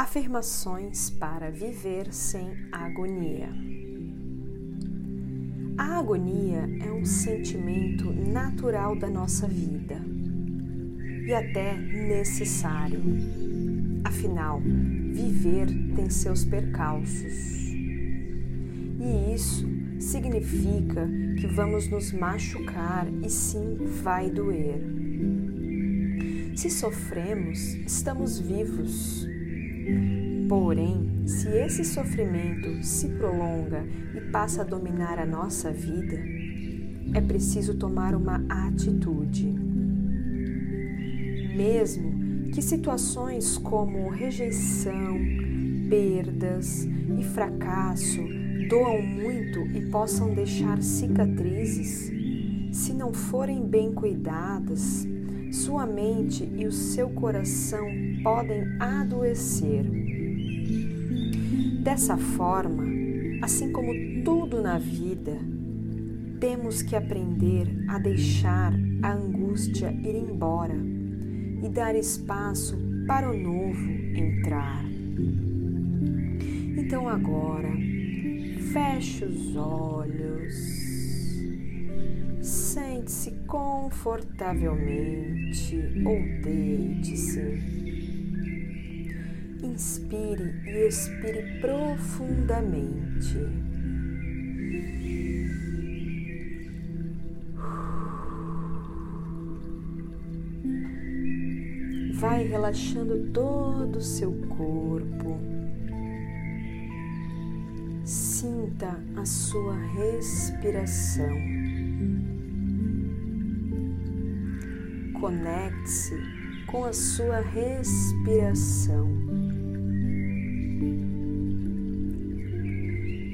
Afirmações para viver sem agonia. A agonia é um sentimento natural da nossa vida e até necessário. Afinal, viver tem seus percalços. E isso significa que vamos nos machucar e sim vai doer. Se sofremos, estamos vivos Porém, se esse sofrimento se prolonga e passa a dominar a nossa vida, é preciso tomar uma atitude. Mesmo que situações como rejeição, perdas e fracasso doam muito e possam deixar cicatrizes, se não forem bem cuidadas, sua mente e o seu coração podem adoecer. Dessa forma, assim como tudo na vida, temos que aprender a deixar a angústia ir embora e dar espaço para o novo entrar. Então agora, feche os olhos Sente-se confortavelmente ou deite-se. Inspire e expire profundamente. Vai relaxando todo o seu corpo. Sinta a sua respiração. Conecte-se com a sua respiração.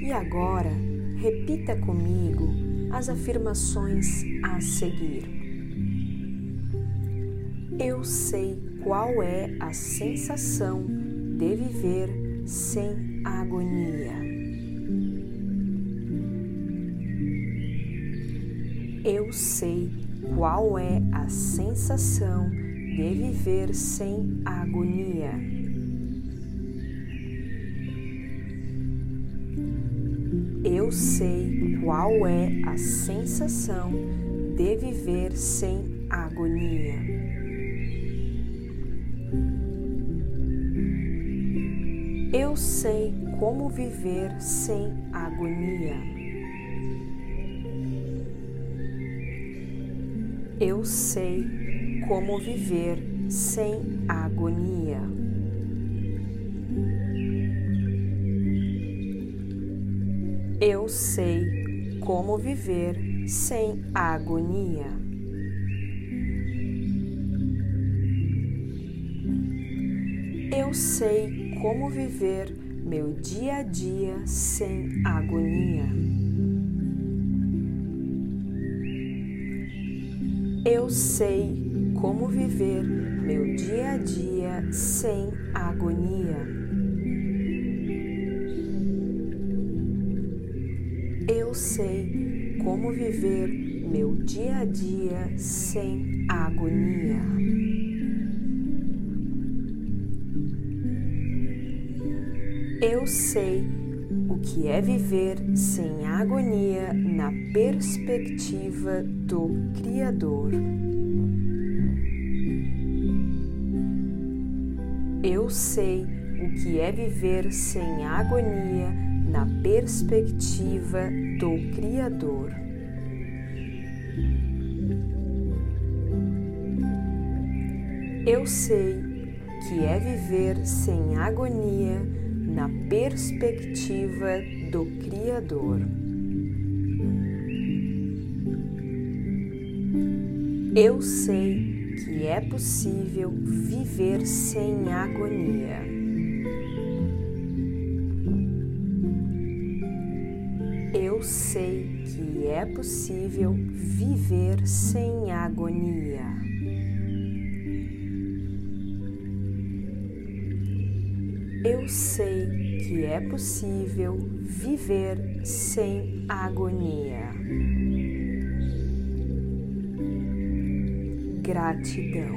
E agora, repita comigo as afirmações a seguir. Eu sei qual é a sensação de viver sem agonia. Eu sei qual é a sensação de viver sem agonia? Eu sei qual é a sensação de viver sem agonia. Eu sei como viver sem agonia. Eu sei como viver sem agonia. Eu sei como viver sem agonia. Eu sei como viver meu dia a dia sem agonia. Eu sei como viver meu dia a dia sem agonia. Eu sei como viver meu dia a dia sem agonia. Eu sei o que é viver sem agonia na perspectiva do Criador. Eu sei o que é viver sem agonia na perspectiva do Criador. Eu sei que é viver sem agonia na perspectiva do Criador. Eu sei que é possível viver sem agonia. Eu sei que é possível viver sem agonia. Eu sei que é possível viver sem agonia. Gratidão.